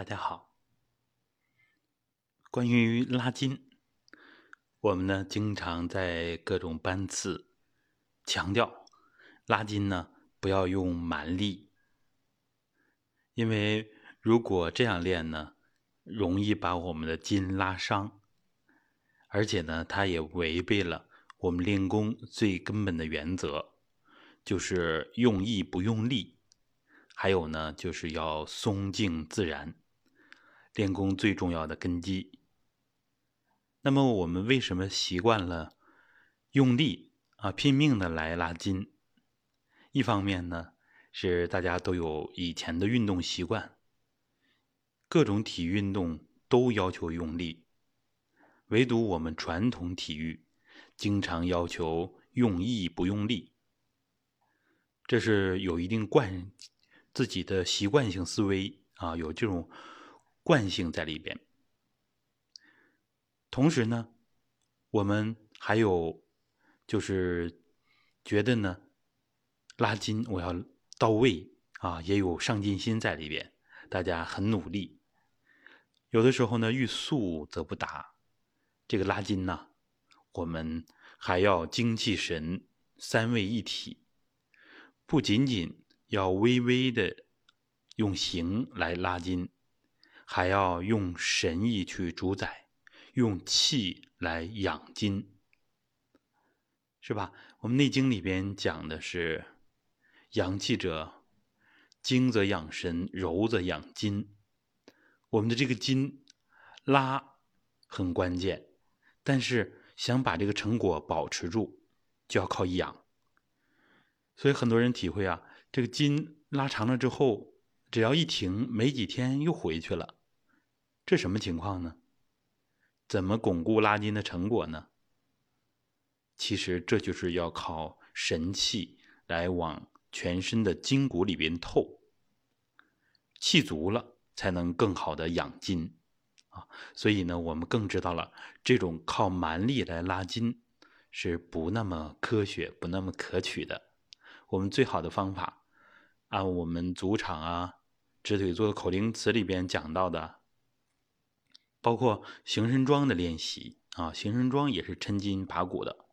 大家好。关于拉筋，我们呢经常在各种班次强调，拉筋呢不要用蛮力，因为如果这样练呢，容易把我们的筋拉伤，而且呢，它也违背了我们练功最根本的原则，就是用意不用力。还有呢，就是要松静自然，练功最重要的根基。那么我们为什么习惯了用力啊，拼命的来拉筋？一方面呢，是大家都有以前的运动习惯，各种体育运动都要求用力，唯独我们传统体育经常要求用意不用力，这是有一定惯。自己的习惯性思维啊，有这种惯性在里边。同时呢，我们还有就是觉得呢，拉筋我要到位啊，也有上进心在里边，大家很努力。有的时候呢，欲速则不达，这个拉筋呢，我们还要精气神三位一体，不仅仅。要微微的用形来拉筋，还要用神意去主宰，用气来养筋，是吧？我们《内经》里边讲的是“阳气者，精则养神，柔则养筋”。我们的这个筋拉很关键，但是想把这个成果保持住，就要靠养。所以很多人体会啊。这个筋拉长了之后，只要一停，没几天又回去了，这什么情况呢？怎么巩固拉筋的成果呢？其实这就是要靠神气来往全身的筋骨里边透，气足了才能更好的养筋啊。所以呢，我们更知道了这种靠蛮力来拉筋是不那么科学、不那么可取的。我们最好的方法。按我们主场啊，直腿坐的口令词里边讲到的，包括行神桩的练习啊，行神桩也是抻筋拔骨的。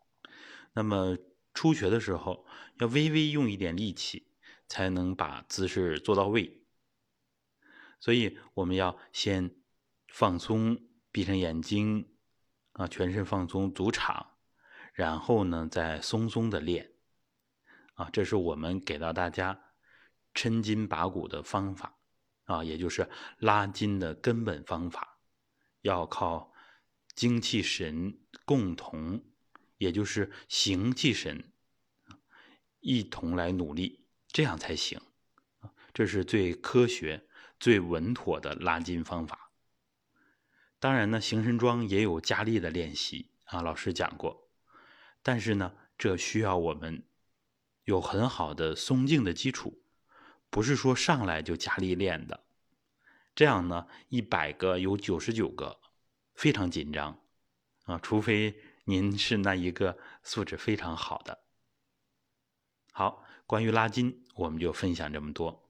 那么初学的时候，要微微用一点力气，才能把姿势做到位。所以我们要先放松，闭上眼睛啊，全身放松，足场，然后呢再松松的练啊，这是我们给到大家。抻筋拔骨的方法啊，也就是拉筋的根本方法，要靠精气神共同，也就是形气神一同来努力，这样才行这是最科学、最稳妥的拉筋方法。当然呢，行神桩也有加力的练习啊，老师讲过。但是呢，这需要我们有很好的松静的基础。不是说上来就加力练的，这样呢，一百个有九十九个非常紧张啊，除非您是那一个素质非常好的。好，关于拉筋，我们就分享这么多。